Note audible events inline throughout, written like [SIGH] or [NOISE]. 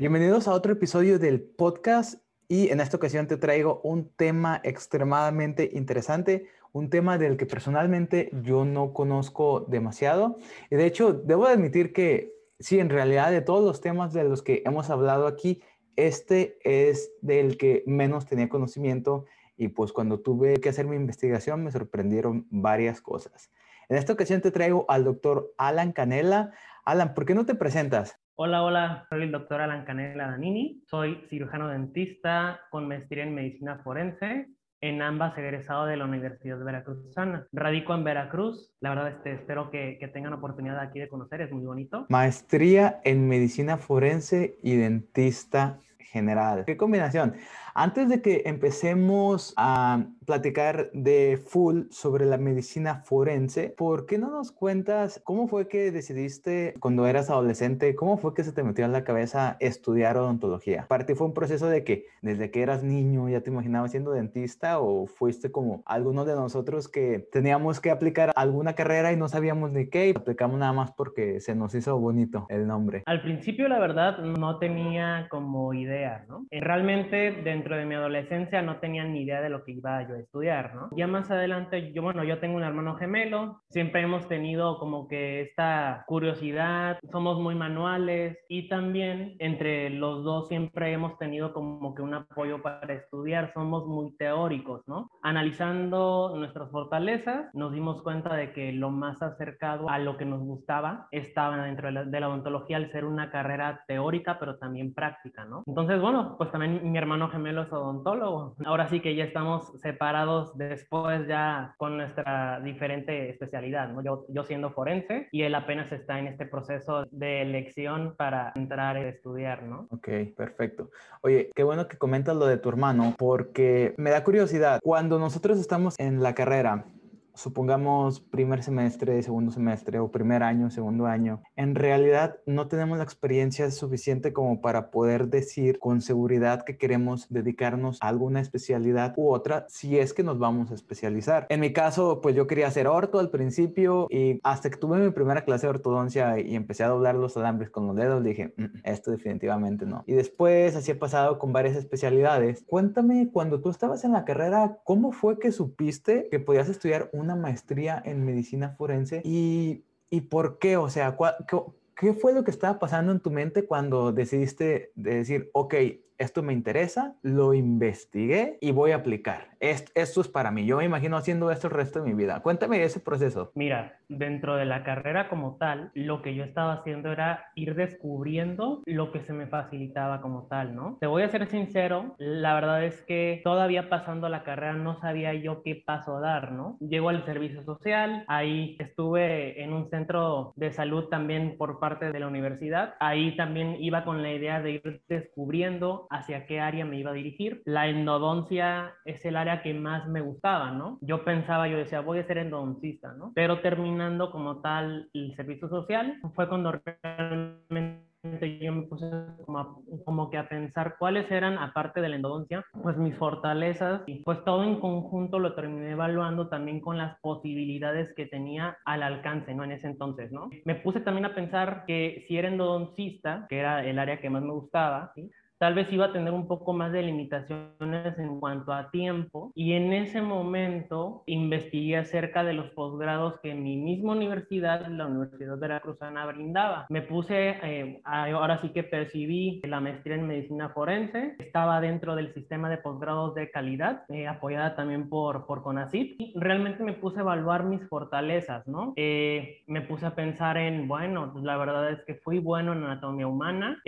Bienvenidos a otro episodio del podcast y en esta ocasión te traigo un tema extremadamente interesante, un tema del que personalmente yo no conozco demasiado. Y de hecho, debo admitir que sí, en realidad de todos los temas de los que hemos hablado aquí, este es del que menos tenía conocimiento y pues cuando tuve que hacer mi investigación me sorprendieron varias cosas. En esta ocasión te traigo al doctor Alan Canela. Alan, ¿por qué no te presentas? Hola, hola, soy el doctor Alan Canela Danini, soy cirujano dentista con maestría en medicina forense, en ambas egresado de la Universidad Veracruzana. Radico en Veracruz, la verdad este, espero que, que tengan oportunidad aquí de conocer, es muy bonito. Maestría en medicina forense y dentista general. ¿Qué combinación? Antes de que empecemos a platicar de full sobre la medicina forense, ¿por qué no nos cuentas cómo fue que decidiste cuando eras adolescente, cómo fue que se te metió en la cabeza estudiar odontología? ¿Para ti fue un proceso de que desde que eras niño ya te imaginabas siendo dentista o fuiste como algunos de nosotros que teníamos que aplicar alguna carrera y no sabíamos ni qué y aplicamos nada más porque se nos hizo bonito el nombre? Al principio, la verdad, no tenía como idea, ¿no? Realmente, dentro de mi adolescencia no tenía ni idea de lo que iba yo a estudiar, ¿no? Ya más adelante, yo, bueno, yo tengo un hermano gemelo, siempre hemos tenido como que esta curiosidad, somos muy manuales y también entre los dos siempre hemos tenido como que un apoyo para estudiar, somos muy teóricos, ¿no? Analizando nuestras fortalezas, nos dimos cuenta de que lo más acercado a lo que nos gustaba estaba dentro de la, de la odontología al ser una carrera teórica, pero también práctica, ¿no? Entonces, bueno, pues también mi hermano gemelo es odontólogo. Ahora sí que ya estamos separados después ya con nuestra diferente especialidad, ¿no? Yo, yo siendo forense y él apenas está en este proceso de elección para entrar a estudiar, ¿no? Ok, perfecto. Oye, qué bueno que comentas lo de tu hermano porque me da curiosidad. Cuando nosotros estamos en la carrera, supongamos primer semestre, segundo semestre o primer año, segundo año, en realidad no tenemos la experiencia suficiente como para poder decir con seguridad que queremos dedicarnos a alguna especialidad u otra si es que nos vamos a especializar. En mi caso, pues yo quería hacer orto al principio y hasta que tuve mi primera clase de ortodoncia y empecé a doblar los alambres con los dedos, dije, mm, esto definitivamente no. Y después así he pasado con varias especialidades. Cuéntame, cuando tú estabas en la carrera, ¿cómo fue que supiste que podías estudiar una maestría en medicina forense y, y por qué, o sea, qué, ¿qué fue lo que estaba pasando en tu mente cuando decidiste de decir, ok, esto me interesa, lo investigué y voy a aplicar. Esto, esto, es para mí. Yo me imagino haciendo esto el resto de mi vida. Cuéntame ese proceso. Mira, dentro de la carrera como tal, lo que yo estaba haciendo era ir descubriendo lo que se me facilitaba como tal, ¿no? Te voy a ser sincero, la verdad es que todavía pasando la carrera no sabía yo qué paso dar, ¿no? Llego al servicio social, ahí estuve en un centro de salud también por parte de la universidad, ahí también iba con la idea de ir descubriendo hacia qué área me iba a dirigir. La endodoncia es el área que más me gustaba, ¿no? Yo pensaba, yo decía, voy a ser endodoncista, ¿no? Pero terminando como tal el servicio social, fue cuando realmente yo me puse como, como, que a pensar cuáles eran, aparte de la endodoncia, pues mis fortalezas y pues todo en conjunto lo terminé evaluando también con las posibilidades que tenía al alcance, ¿no? En ese entonces, ¿no? Me puse también a pensar que si era endodoncista, que era el área que más me gustaba, ¿sí? Tal vez iba a tener un poco más de limitaciones en cuanto a tiempo y en ese momento investigué acerca de los posgrados que mi misma universidad, la Universidad Veracruzana, brindaba. Me puse, eh, ahora sí que percibí la maestría en medicina forense, estaba dentro del sistema de posgrados de calidad, eh, apoyada también por, por CONACYT, y realmente me puse a evaluar mis fortalezas, ¿no? Eh, me puse a pensar en, bueno, la verdad es que fui bueno en anatomía humana,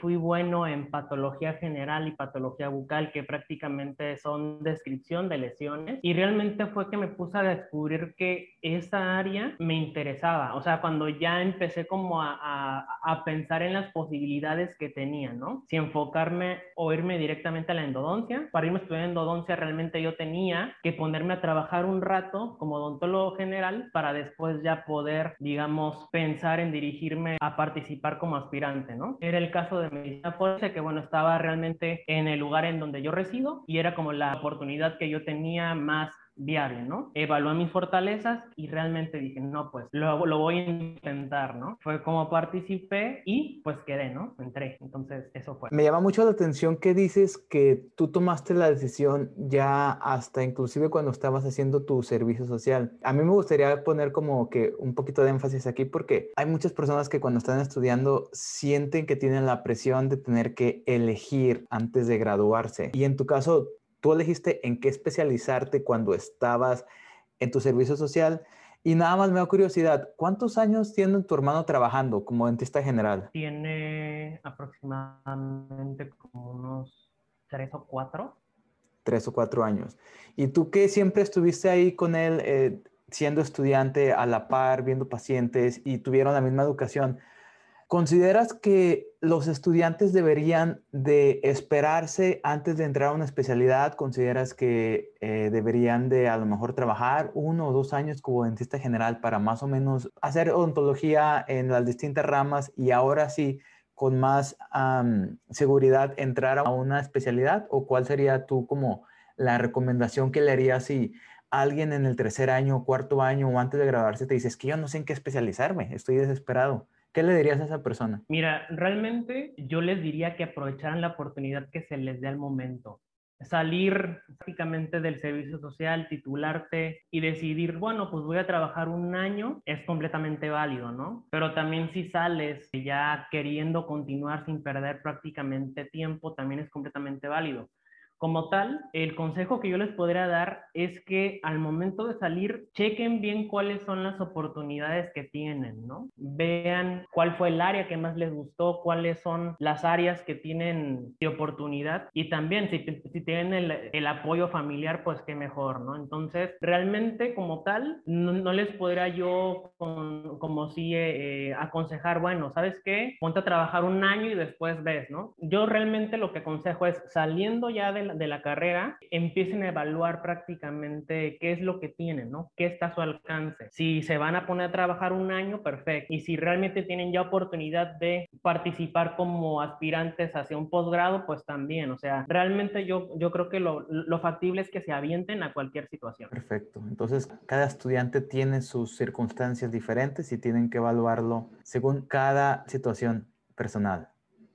fui bueno en patología, patología general y patología bucal, que prácticamente son descripción de lesiones. Y realmente fue que me puse a descubrir que esa área me interesaba. O sea, cuando ya empecé como a, a, a pensar en las posibilidades que tenía, ¿no? Si enfocarme o irme directamente a la endodoncia. Para irme a estudiar endodoncia, realmente yo tenía que ponerme a trabajar un rato como odontólogo general para después ya poder, digamos, pensar en dirigirme a participar como aspirante, ¿no? Era el caso de medicina forense, que bueno, estaba realmente en el lugar en donde yo resido y era como la oportunidad que yo tenía más viable, ¿no? Evalué mis fortalezas y realmente dije, no, pues lo, lo voy a intentar, ¿no? Fue como participé y pues quedé, ¿no? Entré. Entonces, eso fue. Me llama mucho la atención que dices que tú tomaste la decisión ya hasta inclusive cuando estabas haciendo tu servicio social. A mí me gustaría poner como que un poquito de énfasis aquí porque hay muchas personas que cuando están estudiando sienten que tienen la presión de tener que elegir antes de graduarse. Y en tu caso, tú elegiste en qué especializarte cuando estabas en tu servicio social. Y nada más me da curiosidad, ¿cuántos años tiene tu hermano trabajando como dentista general? Tiene aproximadamente como unos tres o cuatro. Tres o cuatro años. ¿Y tú que siempre estuviste ahí con él eh, siendo estudiante a la par, viendo pacientes y tuvieron la misma educación? ¿Consideras que los estudiantes deberían de esperarse antes de entrar a una especialidad? ¿Consideras que eh, deberían de a lo mejor trabajar uno o dos años como dentista general para más o menos hacer odontología en las distintas ramas y ahora sí con más seguridad entrar a una especialidad? ¿O cuál sería tú como la recomendación que le harías si alguien en el tercer año, cuarto año o antes de graduarse te dice, es que yo no sé en qué especializarme, estoy desesperado? ¿Qué le dirías a esa persona? Mira, realmente yo les diría que aprovecharan la oportunidad que se les dé al momento. Salir prácticamente del servicio social, titularte y decidir, bueno, pues voy a trabajar un año, es completamente válido, ¿no? Pero también si sales ya queriendo continuar sin perder prácticamente tiempo, también es completamente válido. Como tal, el consejo que yo les podría dar es que al momento de salir, chequen bien cuáles son las oportunidades que tienen, ¿no? Vean cuál fue el área que más les gustó, cuáles son las áreas que tienen de oportunidad y también si, si tienen el, apoyo familiar, pues qué mejor, ¿no? Entonces, realmente como tal, no, les podría yo como si eh, eh, aconsejar, bueno, ¿sabes qué? Ponte a trabajar un año y después ves, ¿no? Yo realmente lo que aconsejo es saliendo ya de la carrera empiecen a evaluar prácticamente qué es lo que tienen, ¿no? ¿Qué está a su alcance? Si se van a poner a trabajar un año, perfecto. Y si realmente tienen ya oportunidad de participar como aspirantes hacia un posgrado, pues también. O sea, realmente yo, yo creo que lo, lo factible es que se avienten a cualquier situación. Perfecto. Entonces, cada estudiante tiene sus circunstancias diferentes y tienen que evaluarlo según cada situación personal.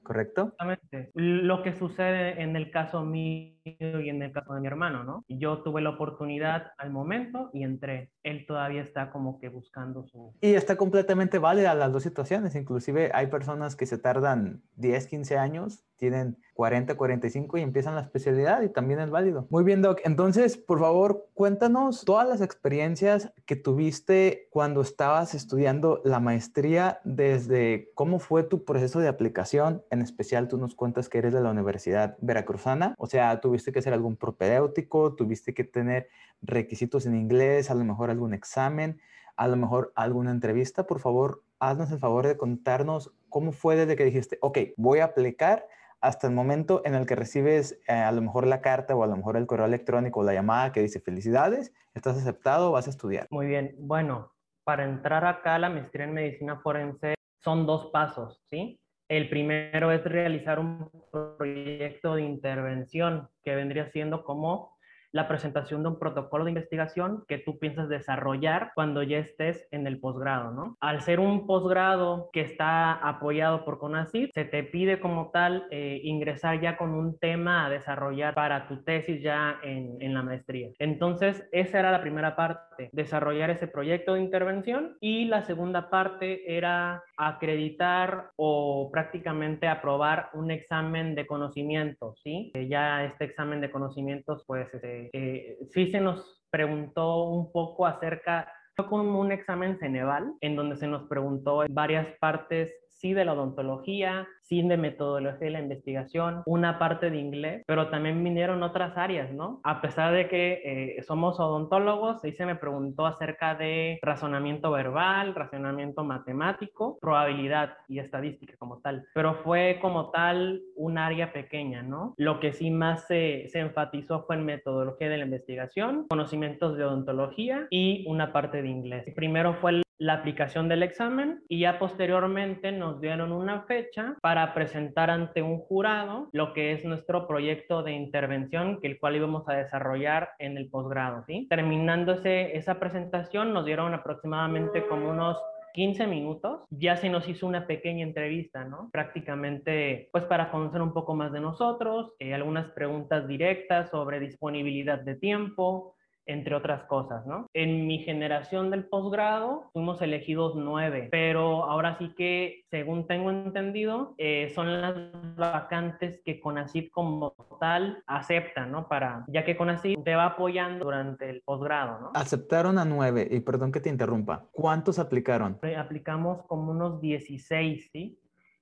¿Correcto? Exactamente. Lo que sucede en el caso mío y en el caso de mi hermano, ¿no? Yo tuve la oportunidad al momento y entré. Él todavía está como que buscando su... Y está completamente válida las dos situaciones. Inclusive hay personas que se tardan 10, 15 años, tienen 40, 45 y empiezan la especialidad y también es válido. Muy bien, Doc. Entonces, por favor, cuéntanos todas las experiencias que tuviste cuando estabas estudiando la maestría, desde cómo fue tu proceso de aplicación. En especial, tú nos cuentas que eres de la Universidad Veracruzana, o sea, tuviste que hacer algún propedéutico, tuviste que tener requisitos en inglés, a lo mejor algún examen, a lo mejor alguna entrevista. Por favor, haznos el favor de contarnos cómo fue desde que dijiste, ok, voy a aplicar hasta el momento en el que recibes eh, a lo mejor la carta o a lo mejor el correo electrónico o la llamada que dice felicidades, estás aceptado, vas a estudiar. Muy bien, bueno, para entrar acá a la maestría en medicina forense son dos pasos, ¿sí? El primero es realizar un proyecto de intervención que vendría siendo como la presentación de un protocolo de investigación que tú piensas desarrollar cuando ya estés en el posgrado, ¿no? Al ser un posgrado que está apoyado por CONACYT, se te pide como tal eh, ingresar ya con un tema a desarrollar para tu tesis ya en, en la maestría. Entonces, esa era la primera parte, desarrollar ese proyecto de intervención y la segunda parte era acreditar o prácticamente aprobar un examen de conocimientos, ¿sí? Ya este examen de conocimientos, pues, este, eh, sí se nos preguntó un poco acerca, fue como un examen Ceneval, en donde se nos preguntó varias partes sí de la odontología, sí de metodología de la investigación, una parte de inglés, pero también vinieron otras áreas, ¿no? A pesar de que eh, somos odontólogos, ahí se me preguntó acerca de razonamiento verbal, razonamiento matemático, probabilidad y estadística como tal, pero fue como tal un área pequeña, ¿no? Lo que sí más se, se enfatizó fue en metodología de la investigación, conocimientos de odontología y una parte de inglés. Primero fue la aplicación del examen y ya posteriormente nos dieron una fecha para presentar ante un jurado lo que es nuestro proyecto de intervención, que el cual íbamos a desarrollar en el posgrado, ¿sí? Terminándose esa presentación, nos dieron aproximadamente como unos 15 minutos, ya se nos hizo una pequeña entrevista, ¿no? Prácticamente, pues para conocer un poco más de nosotros, eh, algunas preguntas directas sobre disponibilidad de tiempo, entre otras cosas, ¿no? En mi generación del posgrado fuimos elegidos nueve, pero ahora sí que, según tengo entendido, eh, son las vacantes que CONACYT como tal acepta, ¿no? Para, ya que CONACYT te va apoyando durante el posgrado, ¿no? Aceptaron a nueve, y perdón que te interrumpa, ¿cuántos aplicaron? Aplicamos como unos 16, ¿sí?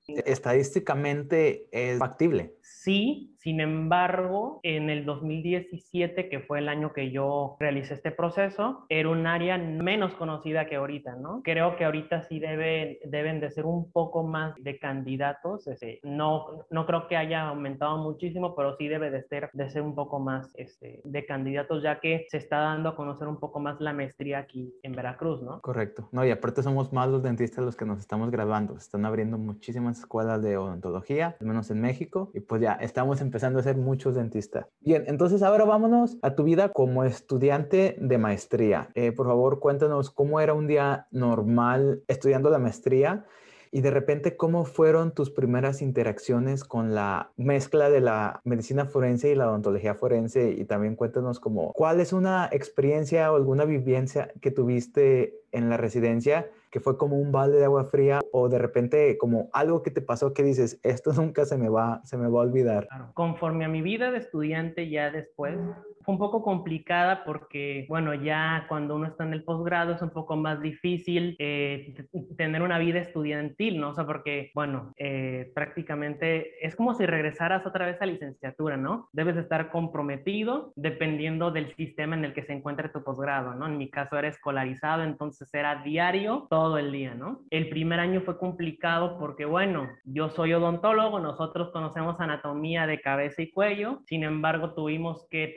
Estadísticamente es factible. Sí, sin embargo, en el 2017, que fue el año que yo realicé este proceso, era un área menos conocida que ahorita, ¿no? Creo que ahorita sí debe, deben de ser un poco más de candidatos. Este, no, no creo que haya aumentado muchísimo, pero sí debe de ser, de ser un poco más este, de candidatos, ya que se está dando a conocer un poco más la maestría aquí en Veracruz, ¿no? Correcto. No, y aparte somos más los dentistas los que nos estamos graduando. Se están abriendo muchísimas escuelas de odontología, al menos en México, y pues ya estamos empezando empezando a ser muchos dentistas. Bien, entonces ahora vámonos a tu vida como estudiante de maestría. Eh, por favor, cuéntanos cómo era un día normal estudiando la maestría y de repente cómo fueron tus primeras interacciones con la mezcla de la medicina forense y la odontología forense y también cuéntanos como cuál es una experiencia o alguna vivencia que tuviste en la residencia que fue como un balde de agua fría o de repente como algo que te pasó que dices, esto nunca se me va, se me va a olvidar. Conforme a mi vida de estudiante ya después, fue un poco complicada porque, bueno, ya cuando uno está en el posgrado es un poco más difícil eh, tener una vida estudiantil, ¿no? O sea, porque, bueno, eh, prácticamente es como si regresaras otra vez a licenciatura, ¿no? Debes estar comprometido dependiendo del sistema en el que se encuentre tu posgrado, ¿no? En mi caso era escolarizado, entonces era diario todo el día, ¿no? El primer año fue complicado porque, bueno, yo soy odontólogo, nosotros conocemos anatomía de cabeza y cuello, sin embargo, tuvimos que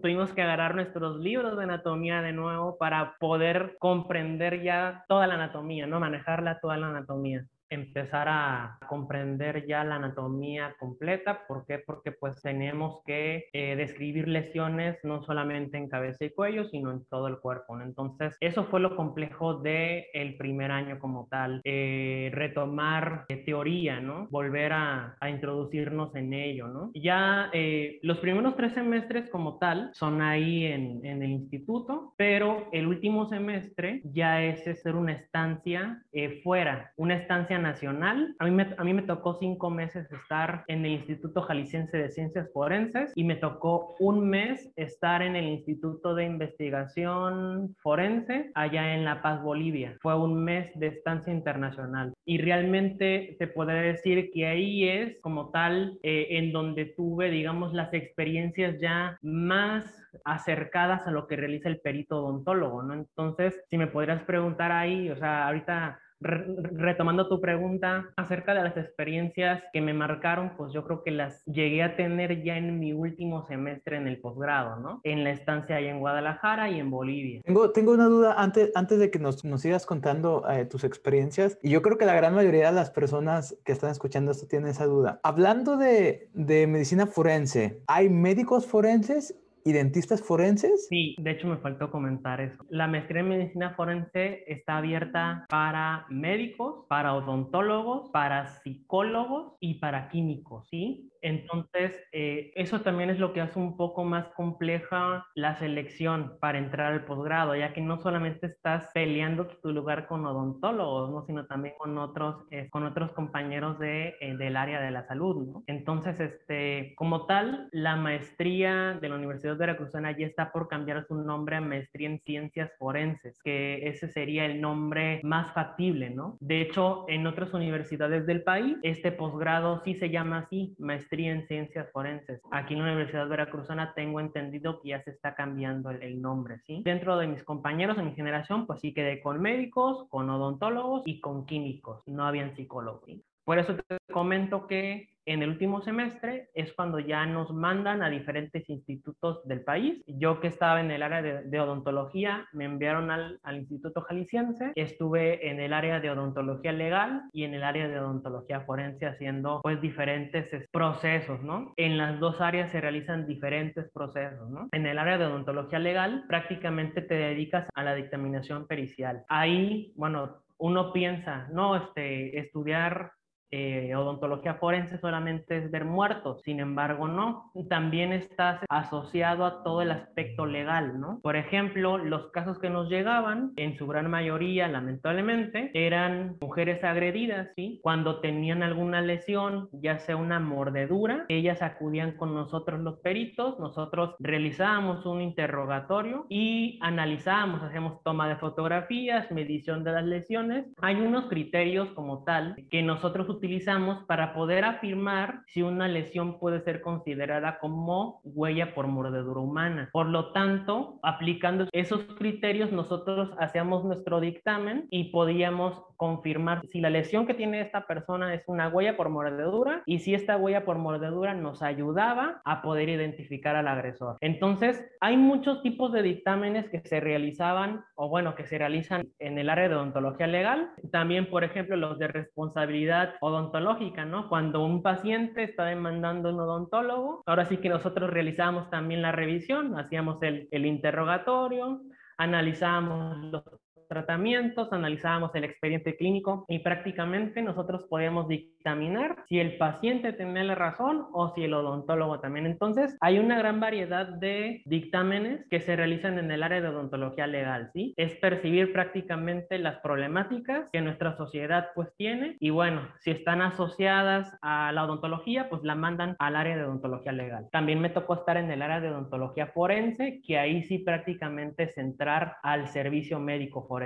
tuvimos que agarrar nuestros libros de anatomía de nuevo para poder comprender ya toda la anatomía, ¿no? Manejarla toda la anatomía empezar a comprender ya la anatomía completa. ¿Por qué? Porque pues tenemos que eh, describir lesiones no solamente en cabeza y cuello, sino en todo el cuerpo. Entonces, eso fue lo complejo del el primer año como tal. Eh, retomar eh, teoría, ¿no? Volver a, a, introducirnos en ello, ¿no? Ya los primeros tres semestres como tal son ahí en, en, el instituto, pero el último semestre ya es ser una estancia fuera, una estancia nacional. A mí, me, a mí me tocó cinco meses estar en el Instituto Jalisciense de Ciencias Forenses y me tocó un mes estar en el Instituto de Investigación Forense allá en La Paz, Bolivia. Fue un mes de estancia internacional y realmente te podría decir que ahí es como tal eh, en donde tuve, digamos, las experiencias ya más acercadas a lo que realiza el perito odontólogo, ¿no? Entonces, si me podrías preguntar ahí, o sea, ahorita retomando tu pregunta acerca de las experiencias que me marcaron, pues yo creo que las llegué a tener ya en mi último semestre en el posgrado, ¿no? En la estancia ahí en Guadalajara y en Bolivia. Tengo, tengo una duda antes, antes de que nos, nos sigas contando eh, tus experiencias, y yo creo que la gran mayoría de las personas que están escuchando esto tienen esa duda. Hablando de, de medicina forense, ¿hay médicos forenses y dentistas forenses? Sí, de hecho me faltó comentar eso. La maestría en medicina forense está abierta para médicos, para odontólogos, para psicólogos y para químicos, ¿sí? Entonces, eh, eso también es lo que hace un poco más compleja la selección para entrar al posgrado, ya que no solamente estás peleando tu lugar con odontólogos, ¿no? sino también con otros, eh, con otros compañeros de, eh, del área de la salud. ¿no? Entonces, este, como tal, la maestría de la Universidad de Veracruzana ya está por cambiar su nombre a maestría en ciencias forenses, que ese sería el nombre más factible, ¿no? De hecho, en otras universidades del país, este posgrado sí se llama así, maestría en ciencias forenses. Aquí en la Universidad Veracruzana tengo entendido que ya se está cambiando el, nombre, ¿sí? Dentro de mis compañeros de mi generación, pues sí quedé con médicos, con odontólogos y con químicos. No habían psicólogos, Por eso te comento que en el último semestre es cuando ya nos mandan a diferentes institutos del país. Yo que estaba en el área de, odontología, me enviaron al, al, Instituto Jalisciense, estuve en el área de odontología legal y en el área de odontología forense haciendo pues diferentes procesos, ¿no? En las dos áreas se realizan diferentes procesos. En el área de odontología legal prácticamente te dedicas a la dictaminación pericial. Ahí, bueno, uno piensa, no, este, estudiar eh, odontología forense solamente es ver muertos, sin embargo no, también estás asociado a todo el aspecto legal, ¿no? Por ejemplo, los casos que nos llegaban, en su gran mayoría, lamentablemente, eran mujeres agredidas, ¿sí? Cuando tenían alguna lesión, ya sea una mordedura, ellas acudían con nosotros los peritos, nosotros realizábamos un interrogatorio y analizábamos, hacemos toma de fotografías, medición de las lesiones. Hay unos criterios como tal que nosotros utilizamos para poder afirmar si una lesión puede ser considerada como huella por mordedura humana. Por lo tanto, aplicando esos criterios, nosotros hacíamos nuestro dictamen y podíamos confirmar si la lesión que tiene esta persona es una huella por mordedura y si esta huella por mordedura nos ayudaba a poder identificar al agresor. Entonces, hay muchos tipos de dictámenes que se realizaban o bueno, que se realizan en el área de odontología legal. También, por ejemplo, los de responsabilidad o odontológica, ¿no? Cuando un paciente está demandando un odontólogo, ahora sí que nosotros realizamos también la revisión, hacíamos el, el interrogatorio, analizamos los tratamientos, analizábamos el expediente clínico y prácticamente nosotros podíamos dictaminar si el paciente tenía la razón o si el odontólogo también. Entonces, hay una gran variedad de dictámenes que se realizan en el área de odontología legal, ¿sí? Es percibir prácticamente las problemáticas que nuestra sociedad pues tiene y bueno, si están asociadas a la odontología, pues la mandan al área de odontología legal. También me tocó estar en el área de odontología forense, que ahí sí prácticamente es entrar al servicio médico forense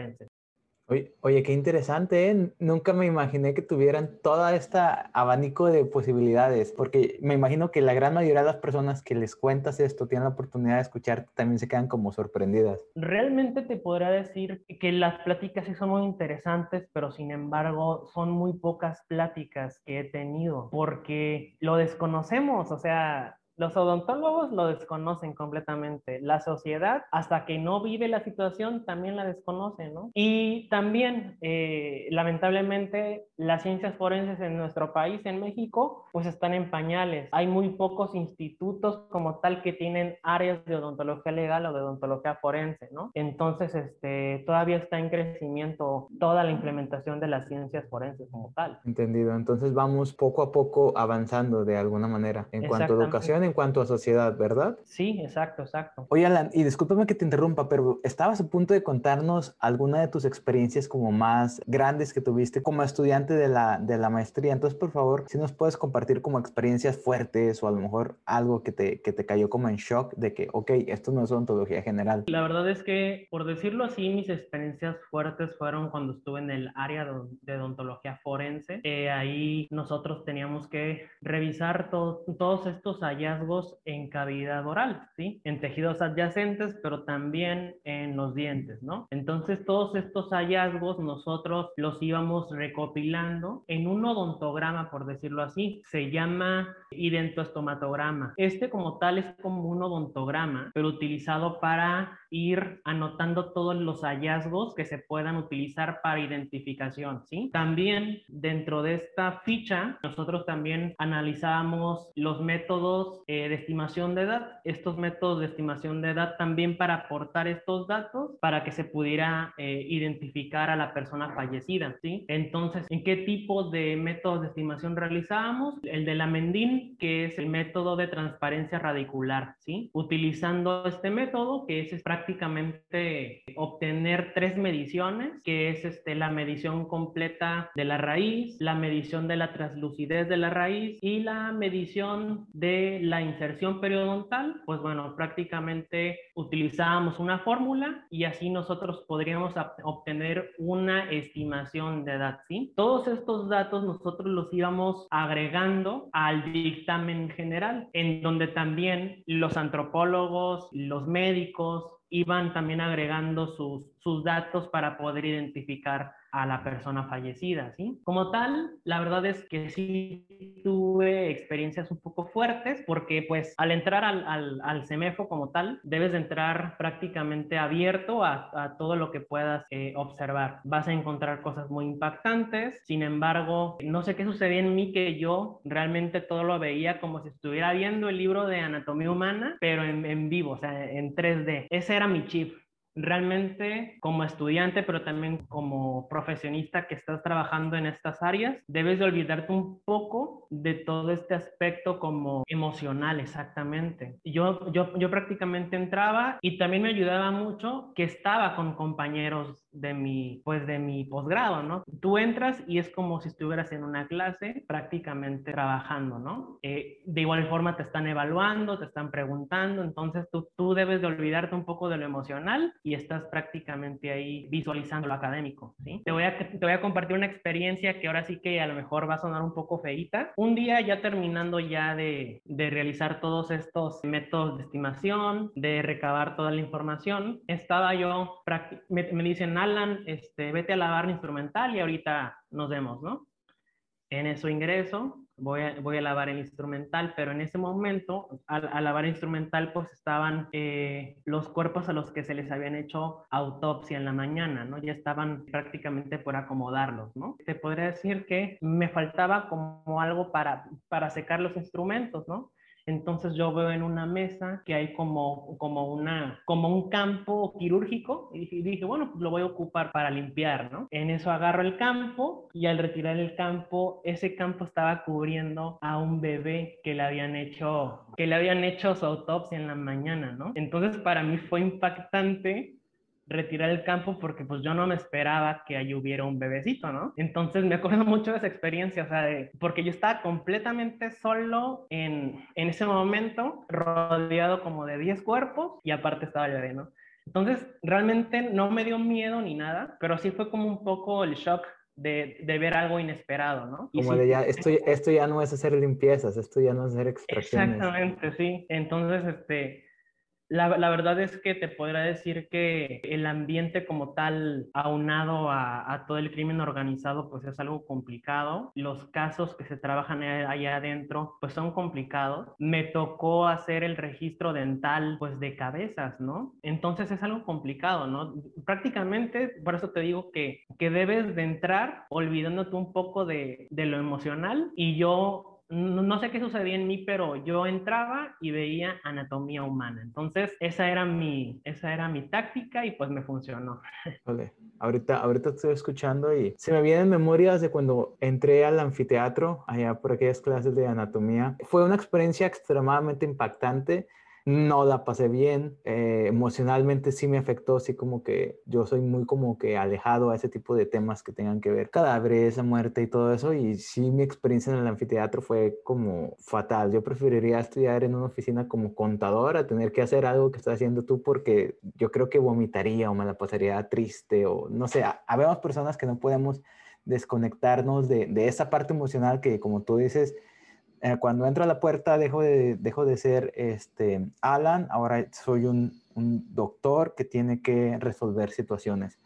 Oye, oye, qué interesante, ¿eh? Nunca me imaginé que tuvieran toda esta abanico de posibilidades, porque me imagino que la gran mayoría de las personas que les cuentas esto tienen la oportunidad de escuchar, también se quedan como sorprendidas. Realmente te podría decir que las pláticas sí son muy interesantes, pero sin embargo son muy pocas pláticas que he tenido, porque lo desconocemos, o sea, los odontólogos lo desconocen completamente. La sociedad, hasta que no vive la situación, también la desconoce, ¿no? Y también, eh, lamentablemente, las ciencias forenses en nuestro país, en México, pues están en pañales. Hay muy pocos institutos como tal que tienen áreas de odontología legal o de odontología forense, ¿no? Entonces, este, todavía está en crecimiento toda la implementación de las ciencias forenses como tal. Entendido. Entonces vamos poco a poco avanzando de alguna manera en cuanto a educación en cuanto a sociedad, ¿verdad? Sí, exacto, exacto. Oye, Alan, y discúlpame que te interrumpa, pero estabas a punto de contarnos alguna de tus experiencias como más grandes que tuviste como estudiante de la, de la maestría. Entonces, por favor, si nos puedes compartir como experiencias fuertes o a lo mejor algo que te, que te cayó como en shock de que, ok, esto no es odontología general. La verdad es que, por decirlo así, mis experiencias fuertes fueron cuando estuve en el área de, odontología forense. Eh, ahí nosotros teníamos que revisar todos estos en cavidad oral, ¿sí? En tejidos adyacentes, pero también en los dientes, ¿no? Entonces, todos estos hallazgos nosotros los íbamos recopilando en un odontograma, por decirlo así. Se llama identoestomatograma. Este como tal es como un odontograma, pero utilizado para ir anotando todos los hallazgos que se puedan utilizar para identificación, ¿sí? También dentro de esta ficha, nosotros también analizamos los métodos eh, de estimación de edad, estos métodos de estimación de edad también para aportar estos datos para que se pudiera eh, identificar a la persona fallecida, ¿sí? Entonces, ¿en qué tipo de métodos de estimación realizábamos? El de la Mendin, que es el método de transparencia radicular, ¿sí? Utilizando este método, que es prácticamente obtener tres mediciones, que es este, la medición completa de la raíz, la medición de la translucidez de la raíz y la medición de la inserción periodontal. Pues bueno, prácticamente utilizábamos una fórmula y así nosotros podríamos obtener una estimación de edad, ¿sí? Todos estos datos nosotros los íbamos agregando al dictamen general, en donde también los antropólogos, los médicos, iban también agregando sus, sus datos para poder identificar a la persona fallecida, ¿sí? Como tal, la verdad es que sí tuve experiencias un poco fuertes porque pues al entrar al, al, al CEMEFO como tal, debes de entrar prácticamente abierto a, a todo lo que puedas eh, observar. Vas a encontrar cosas muy impactantes, sin embargo, no sé qué sucedía en mí que yo realmente todo lo veía como si estuviera viendo el libro de anatomía humana, pero en, en vivo, o sea, en 3D. Ese era mi chip realmente como estudiante, pero también como profesionista que estás trabajando en estas áreas, debes de olvidarte un poco de todo este aspecto como emocional, exactamente. Yo, yo, yo prácticamente entraba y también me ayudaba mucho que estaba con compañeros de mi, pues de mi posgrado, ¿no? Tú entras y es como si estuvieras en una clase prácticamente trabajando, ¿no? Eh, de igual forma te están evaluando, te están preguntando, entonces tú, tú debes de olvidarte un poco de lo emocional y estás prácticamente ahí visualizando lo académico, ¿sí? Te voy a, te voy a compartir una experiencia que ahora sí que a lo mejor va a sonar un poco feita. Un día ya terminando ya de, de realizar todos estos métodos de estimación, de recabar toda la información, estaba yo, me, me dicen, Alan, este, vete a lavar instrumental y ahorita nos vemos, ¿no? En eso ingreso, voy a, voy a lavar el instrumental, pero en ese momento, al, al lavar el instrumental, pues estaban eh, los cuerpos a los que se les habían hecho autopsia en la mañana, ¿no? Ya estaban prácticamente por acomodarlos, ¿no? Te podría decir que me faltaba como algo para, para secar los instrumentos, ¿no? Entonces yo veo en una mesa que hay como, como, una, como un campo quirúrgico y dije, bueno, pues lo voy a ocupar para limpiar, ¿no? En eso agarro el campo y al retirar el campo, ese campo estaba cubriendo a un bebé que le habían hecho, que le habían hecho su autopsia en la mañana, ¿no? Entonces para mí fue impactante retirar el campo porque pues yo no me esperaba que ahí hubiera un bebecito, ¿no? Entonces me acuerdo [LAUGHS] mucho de esa experiencia, o sea, de, porque yo estaba completamente solo en, en ese momento, rodeado como de 10 cuerpos y aparte estaba el bebé, ¿no? Entonces realmente no me dio miedo ni nada, pero sí fue como un poco el shock de, de, ver algo inesperado, ¿no? Como sí, de ya, esto, esto ya no es hacer limpiezas, esto ya no es hacer extracciones. Exactamente, sí. Entonces, este, la, la, verdad es que te podría decir que el ambiente como tal, aunado a, a, todo el crimen organizado, pues es algo complicado. Los casos que se trabajan allá adentro, pues son complicados. Me tocó hacer el registro dental, pues de cabezas, ¿no? Entonces es algo complicado, ¿no? Prácticamente, por eso te digo que, que debes de entrar olvidándote un poco de, de lo emocional y yo no, no, sé qué sucedía en mí, pero yo entraba y veía anatomía humana. Entonces, esa era mi, esa era mi táctica y pues me funcionó. [LAUGHS] Okay. Ahorita, ahorita estoy escuchando y se me vienen memorias de cuando entré al anfiteatro, allá por aquellas clases de anatomía. Fue una experiencia extremadamente impactante no la pasé bien, eh, emocionalmente sí me afectó, así como que yo soy muy como que alejado a ese tipo de temas que tengan que ver cadáveres, muerte y todo eso, y sí mi experiencia en el anfiteatro fue como fatal. Yo preferiría estudiar en una oficina como contador a tener que hacer algo que estás haciendo tú porque yo creo que vomitaría o me la pasaría triste o no sé, habemos personas que no podemos desconectarnos de, de esa parte emocional que como tú dices, eh, cuando entro a la puerta dejo de, dejo de ser este, Alan, ahora soy un, un doctor que tiene que resolver situaciones.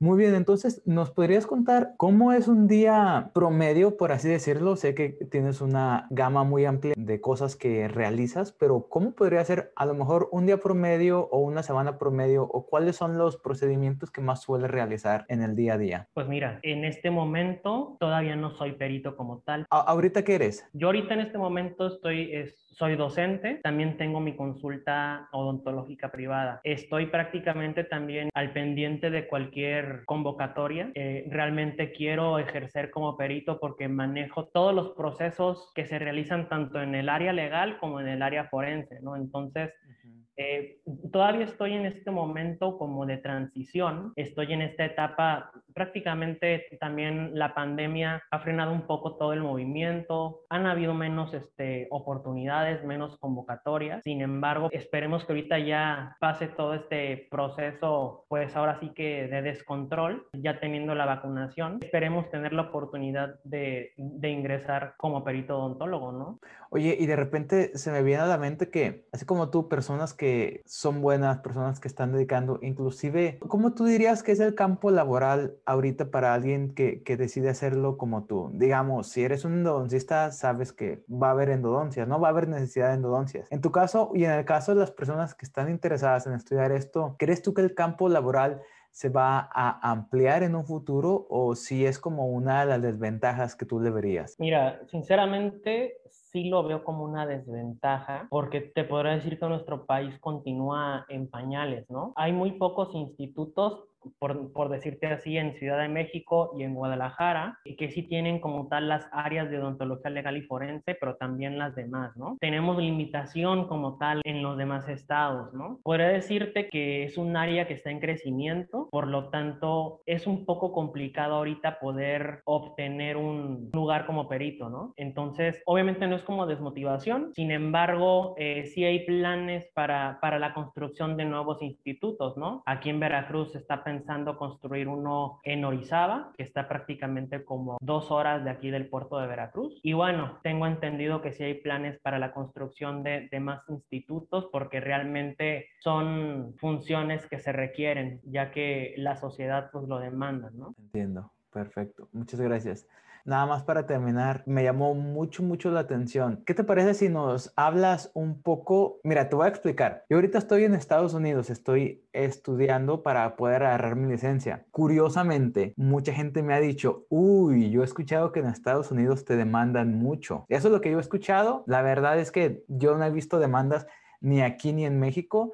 Muy bien, entonces, ¿nos podrías contar cómo es un día promedio, por así decirlo? Sé que tienes una gama muy amplia de cosas que realizas, pero ¿cómo podría ser a lo mejor un día promedio o una semana promedio o cuáles son los procedimientos que más suele realizar en el día a día? Pues mira, en este momento todavía no soy perito como tal. ¿A ¿Ahorita qué eres? Yo ahorita en este momento estoy, es, soy docente, también tengo mi consulta odontológica privada. Estoy prácticamente también al pendiente de cualquier convocatoria. Eh, realmente quiero ejercer como perito porque manejo todos los procesos que se realizan tanto en el área legal como en el área forense, ¿no? Entonces, uh -huh. eh, todavía estoy en este momento como de transición, estoy en esta etapa, prácticamente también la pandemia ha frenado un poco todo el movimiento, han habido menos este, oportunidades, menos convocatorias, sin embargo, esperemos que ahorita ya pase todo este proceso, pues ahora sí que de descontrol, ya teniendo la vacunación, esperemos tener la oportunidad de, de ingresar como perito odontólogo, ¿no? Oye, y de repente se me viene a la mente que, así como tú, personas que son buenas, personas que están dedicando, inclusive, ¿cómo tú dirías que es el campo laboral ahorita para alguien que, que, decide hacerlo como tú? Digamos, si eres un endodoncista, sabes que va a haber endodoncias, no va a haber necesidad de endodoncias. En tu caso y en el caso de las personas que están interesadas en estudiar esto, ¿crees tú que el campo laboral se va a ampliar en un futuro o si es como una de las desventajas que tú le verías? Mira, sinceramente sí lo veo como una desventaja porque te podría decir que nuestro país continúa en pañales, ¿no? Hay muy pocos institutos por, por, decirte así, en Ciudad de México y en Guadalajara, y que sí tienen como tal las áreas de odontología legal y forense, pero también las demás, ¿no? Tenemos limitación como tal en los demás estados, ¿no? Podría decirte que es un área que está en crecimiento, por lo tanto, es un poco complicado ahorita poder obtener un lugar como perito, ¿no? Entonces, obviamente no es como desmotivación, sin embargo, eh, sí hay planes para, para la construcción de nuevos institutos, ¿no? Aquí en Veracruz está pensando pensando construir uno en Orizaba, que está prácticamente como dos horas de aquí del puerto de Veracruz. Y bueno, tengo entendido que sí hay planes para la construcción de, de más institutos porque realmente son funciones que se requieren, ya que la sociedad pues lo demanda, ¿no? Entiendo, perfecto. Muchas gracias. Nada más para terminar, me llamó mucho, mucho la atención. ¿Qué te parece si nos hablas un poco? Mira, te voy a explicar. Yo ahorita estoy en Estados Unidos, estoy estudiando para poder agarrar mi licencia. Curiosamente, mucha gente me ha dicho, uy, yo he escuchado que en Estados Unidos te demandan mucho. Eso es lo que yo he escuchado. La verdad es que yo no he visto demandas ni aquí ni en México.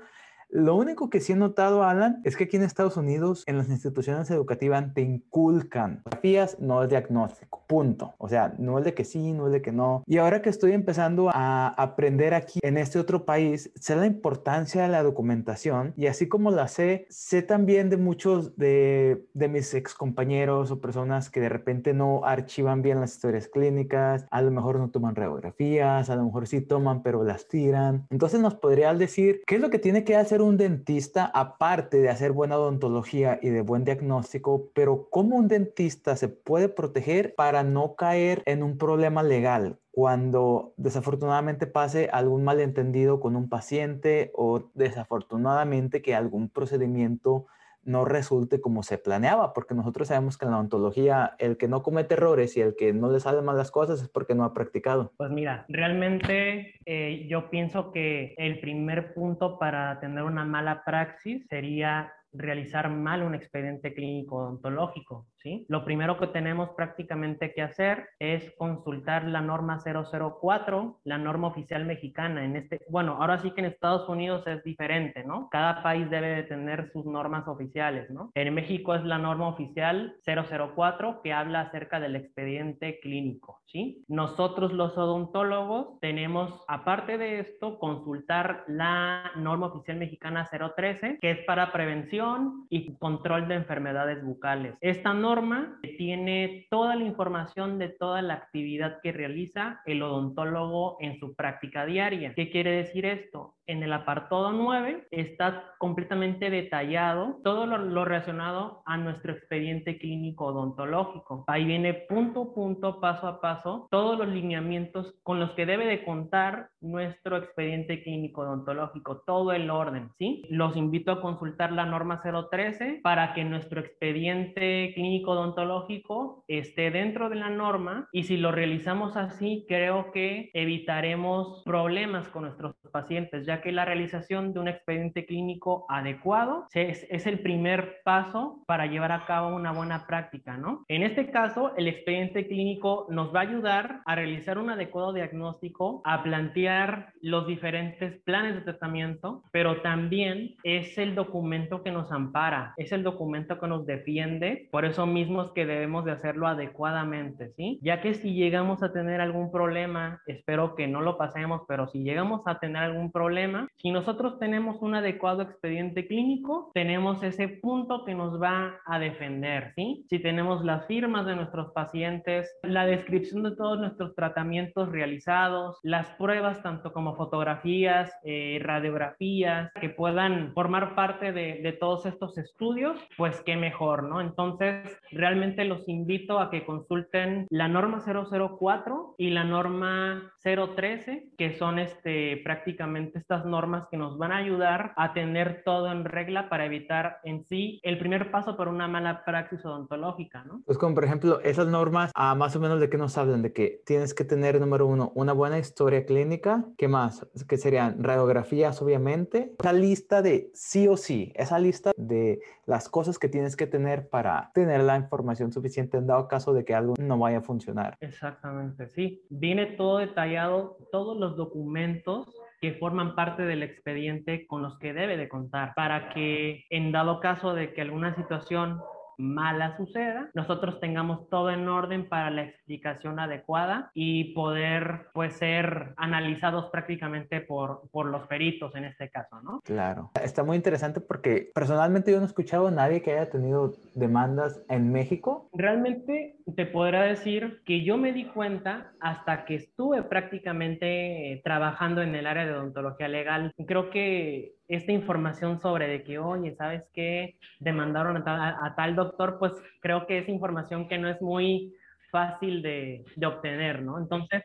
Lo único que sí he notado, Alan, es que aquí en Estados Unidos, en las instituciones educativas, te inculcan fotografías, no es diagnóstico, punto. O sea, no es de que sí, no es de que no. Y ahora que estoy empezando a aprender aquí en este otro país, sé la importancia de la documentación y así como la sé, sé también de muchos de, de mis ex compañeros o personas que de repente no archivan bien las historias clínicas, a lo mejor no toman radiografías, a lo mejor sí toman, pero las tiran. Entonces nos podrías decir, ¿qué es lo que tiene que hacer un dentista, aparte de hacer buena odontología y de buen diagnóstico, pero cómo un dentista se puede proteger para no caer en un problema legal cuando desafortunadamente pase algún malentendido con un paciente o desafortunadamente que algún procedimiento no resulte como se planeaba, porque nosotros sabemos que en la ontología el que no comete errores y el que no le salen mal las cosas es porque no ha practicado. Pues mira, realmente eh, yo pienso que el primer punto para tener una mala praxis sería realizar mal un expediente clínico odontológico. ¿Sí? Lo primero que tenemos prácticamente que hacer es consultar la norma 004, la norma oficial mexicana. En este, bueno, ahora sí que en Estados Unidos es diferente, ¿no? Cada país debe de tener sus normas oficiales, ¿no? En México es la norma oficial 004 que habla acerca del expediente clínico, ¿sí? Nosotros los odontólogos tenemos, aparte de esto, consultar la norma oficial mexicana 013, que es para prevención y control de enfermedades bucales. Esta norma norma tiene toda la información de toda la actividad que realiza el odontólogo en su práctica diaria. ¿Qué quiere decir esto? En el apartado 9 está completamente detallado todo lo, relacionado a nuestro expediente clínico odontológico. Ahí viene punto a punto, paso a paso, todos los lineamientos con los que debe de contar nuestro expediente clínico odontológico, todo el orden, ¿sí? Los invito a consultar la norma 013 para que nuestro expediente clínico odontológico esté dentro de la norma y si lo realizamos así, creo que evitaremos problemas con nuestros pacientes, ya que la realización de un expediente clínico adecuado es, es el primer paso para llevar a cabo una buena práctica, ¿no? En este caso, el expediente clínico nos va a ayudar a realizar un adecuado diagnóstico, a plantear los diferentes planes de tratamiento, pero también es el documento que nos ampara, es el documento que nos defiende, por eso mismo es que debemos de hacerlo adecuadamente, ¿sí? Ya que si llegamos a tener algún problema, espero que no lo pasemos, pero si llegamos a tener algún problema, si nosotros tenemos un adecuado expediente clínico, tenemos ese punto que nos va a defender, ¿sí? Si tenemos las firmas de nuestros pacientes, la descripción de todos nuestros tratamientos realizados, las pruebas tanto como fotografías, eh, radiografías, que puedan formar parte de, de todos estos estudios, pues qué mejor, ¿no? Entonces, realmente los invito a que consulten la norma 004 y la norma 013, que son este, prácticamente estas normas que nos van a ayudar a tener todo en regla para evitar en sí el primer paso por una mala praxis odontológica, ¿no? Pues como por ejemplo, esas normas, ah, más o menos de qué nos hablan, de que tienes que tener, número uno, una buena historia clínica, ¿qué más? Que serían radiografías, obviamente, esa lista de sí o sí, esa lista de las cosas que tienes que tener para tener la información suficiente en dado caso de que algo no vaya a funcionar. Exactamente, sí. Viene todo detallado, todos los documentos que forman parte del expediente con los que debe de contar para que en dado caso de que alguna situación mala suceda, nosotros tengamos todo en orden para la explicación adecuada y poder pues ser analizados prácticamente por, por los peritos en este caso, ¿no? Claro. Está muy interesante porque personalmente yo no he escuchado a nadie que haya tenido demandas en México. Realmente te podrá decir que yo me di cuenta hasta que estuve prácticamente eh, trabajando en el área de odontología legal. Creo que esta información sobre de que, oye, ¿sabes qué? Demandaron a tal, doctor, pues creo que es información que no es muy fácil de obtener, ¿no? Entonces,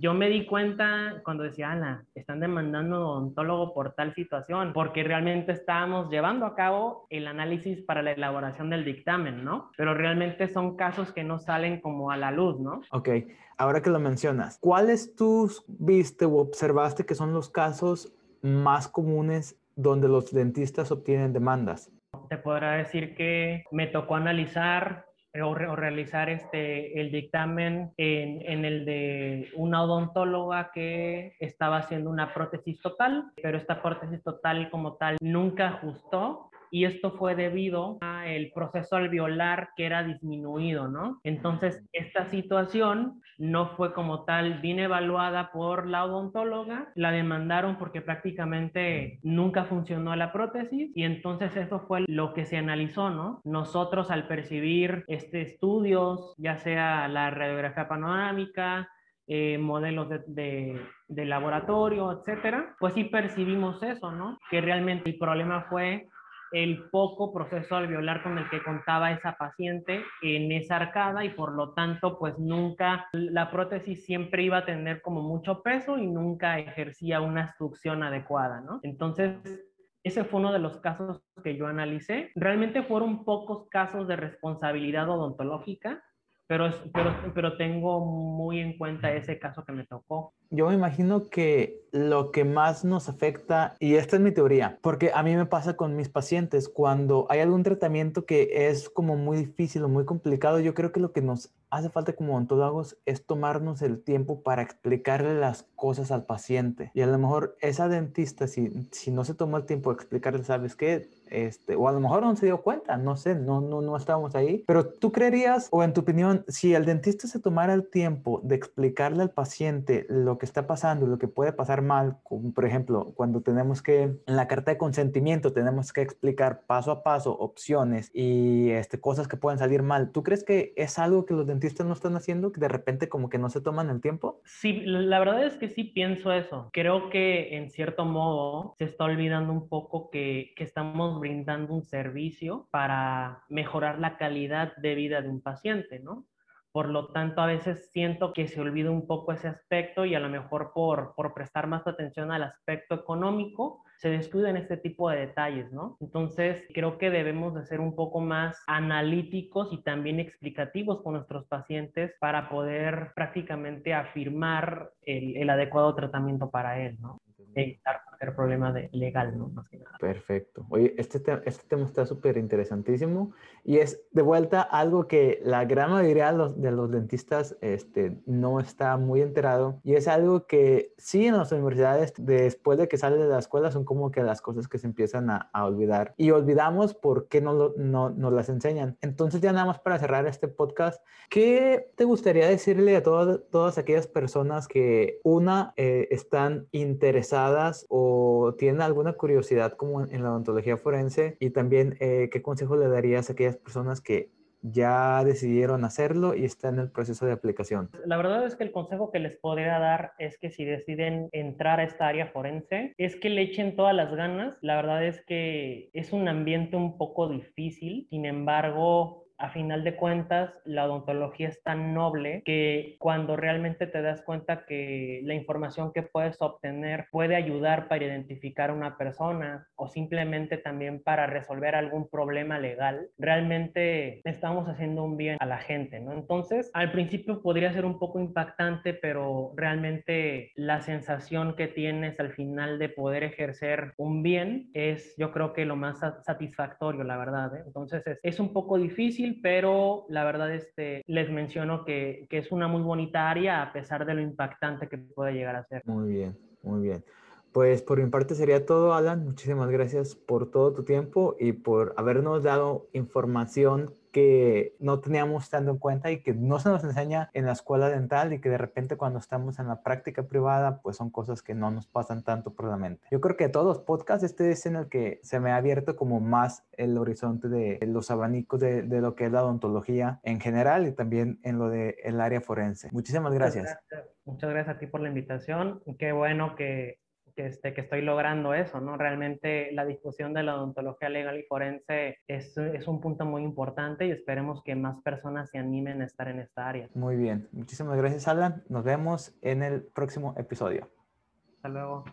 yo me di cuenta cuando decía, Ana, están demandando a un odontólogo por tal situación, porque realmente estábamos llevando a cabo el análisis para la elaboración del dictamen, ¿no? Pero realmente son casos que no salen como a la luz, ¿no? Ok, ahora que lo mencionas, ¿cuáles tú viste o observaste que son los casos más comunes donde los dentistas obtienen demandas? Te podrá decir que me tocó analizar o, realizar este, el dictamen en, en, el de una odontóloga que estaba haciendo una prótesis total, pero esta prótesis total como tal nunca ajustó y esto fue debido a el proceso alveolar que era disminuido, ¿no? Entonces, esta situación no fue como tal bien evaluada por la odontóloga, la demandaron porque prácticamente nunca funcionó la prótesis y entonces eso fue lo que se analizó, ¿no? Nosotros al percibir este estudios, ya sea la radiografía panorámica, eh, modelos de, de, laboratorio, etcétera, pues sí percibimos eso, ¿no? Que realmente el problema fue el poco proceso alveolar con el que contaba esa paciente en esa arcada y por lo tanto pues nunca la prótesis siempre iba a tener como mucho peso y nunca ejercía una succión adecuada, ¿no? Entonces ese fue uno de los casos que yo analicé. Realmente fueron pocos casos de responsabilidad odontológica, pero, pero, pero tengo muy en cuenta ese caso que me tocó. Yo me imagino que lo que más nos afecta, y esta es mi teoría, porque a mí me pasa con mis pacientes, cuando hay algún tratamiento que es como muy difícil o muy complicado, yo creo que lo que nos hace falta como odontólogos es tomarnos el tiempo para explicarle las cosas al paciente. Y a lo mejor esa dentista, si, si no se toma el tiempo de explicarle, ¿sabes qué? Este, o a lo mejor no se dio cuenta, no sé, no, no, no estábamos ahí. Pero tú creerías, o en tu opinión, si el dentista se tomara el tiempo de explicarle al paciente lo que está pasando, lo que puede pasar mal, como por ejemplo, cuando tenemos que, en la carta de consentimiento, tenemos que explicar paso a paso opciones y este, cosas que pueden salir mal, ¿tú crees que es algo que los dentistas no están haciendo, que de repente como que no se toman el tiempo? Sí, la verdad es que sí pienso eso. Creo que en cierto modo se está olvidando un poco que, que estamos brindando un servicio para mejorar la calidad de vida de un paciente, ¿no? Por lo tanto, a veces siento que se olvida un poco ese aspecto y a lo mejor por, por prestar más atención al aspecto económico, se descuiden este tipo de detalles, ¿no? Entonces, creo que debemos de ser un poco más analíticos y también explicativos con nuestros pacientes para poder prácticamente afirmar el, el adecuado tratamiento para él, ¿no? evitar problema de legal, ¿no? Más que nada. Perfecto. Oye, este, este tema está súper interesantísimo y es de vuelta algo que la gran mayoría de los, de los, dentistas este, no está muy enterado y es algo que sí en las universidades después de que sales de la escuela son como que las cosas que se empiezan a, a olvidar y olvidamos por qué no, lo, no nos las enseñan. Entonces ya nada más para cerrar este podcast, ¿qué te gustaría decirle a todas, todas aquellas personas que una eh, están interesadas o tienen alguna curiosidad como en, la odontología forense y también eh, qué consejo le darías a aquellas personas que ya decidieron hacerlo y están en el proceso de aplicación? La verdad es que el consejo que les podría dar es que si deciden entrar a esta área forense, es que le echen todas las ganas. La verdad es que es un ambiente un poco difícil, sin embargo, a final de cuentas la odontología es tan noble que cuando realmente te das cuenta que la información que puedes obtener puede ayudar para identificar a una persona o simplemente también para resolver algún problema legal, realmente estamos haciendo un bien a la gente, ¿no? Entonces, al principio podría ser un poco impactante, pero realmente la sensación que tienes al final de poder ejercer un bien es, yo creo que lo más satisfactorio, la verdad. ¿eh? Entonces, es, es, un poco difícil, pero la verdad este, les menciono que, que es una muy bonita área a pesar de lo impactante que puede llegar a ser. Muy bien, muy bien. Pues por mi parte sería todo, Alan. Muchísimas gracias por todo tu tiempo y por habernos dado información que no teníamos tanto en cuenta y que no se nos enseña en la escuela dental y que de repente cuando estamos en la práctica privada, pues son cosas que no nos pasan tanto por la mente. Yo creo que de todos los podcasts, este es en el que se me ha abierto como más el horizonte de los abanicos de, de lo que es la odontología en general y también en lo del el área forense. Muchísimas gracias. Muchas gracias. Muchas gracias a ti por la invitación. Qué bueno que, este, que estoy logrando eso, ¿no? Realmente la discusión de la odontología legal y forense es, es un punto muy importante y esperemos que más personas se animen a estar en esta área. Muy bien, muchísimas gracias Alan, nos vemos en el próximo episodio. Hasta luego.